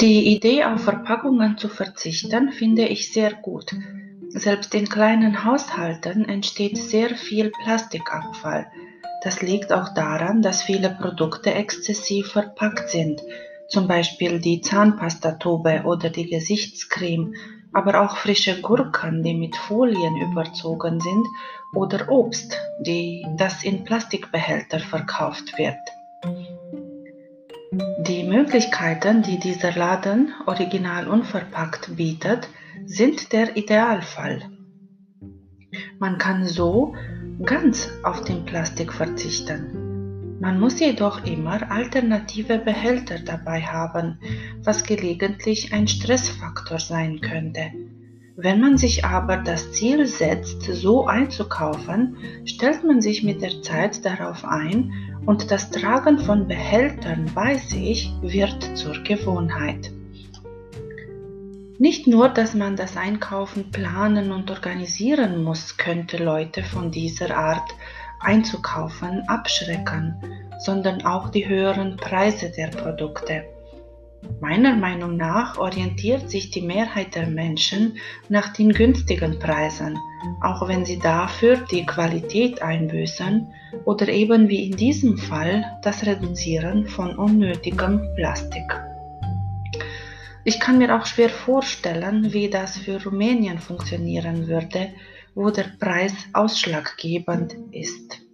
Die Idee, auf Verpackungen zu verzichten, finde ich sehr gut. Selbst in kleinen Haushalten entsteht sehr viel Plastikabfall. Das liegt auch daran, dass viele Produkte exzessiv verpackt sind, zum Beispiel die Zahnpastatube oder die Gesichtscreme, aber auch frische Gurken, die mit Folien überzogen sind, oder Obst, die, das in Plastikbehälter verkauft wird. Die Möglichkeiten, die dieser Laden original unverpackt bietet, sind der Idealfall. Man kann so ganz auf den Plastik verzichten. Man muss jedoch immer alternative Behälter dabei haben, was gelegentlich ein Stressfaktor sein könnte. Wenn man sich aber das Ziel setzt, so einzukaufen, stellt man sich mit der Zeit darauf ein und das Tragen von Behältern bei sich wird zur Gewohnheit. Nicht nur, dass man das Einkaufen planen und organisieren muss, könnte Leute von dieser Art einzukaufen abschrecken, sondern auch die höheren Preise der Produkte. Meiner Meinung nach orientiert sich die Mehrheit der Menschen nach den günstigen Preisen, auch wenn sie dafür die Qualität einbüßen oder eben wie in diesem Fall das Reduzieren von unnötigem Plastik. Ich kann mir auch schwer vorstellen, wie das für Rumänien funktionieren würde, wo der Preis ausschlaggebend ist.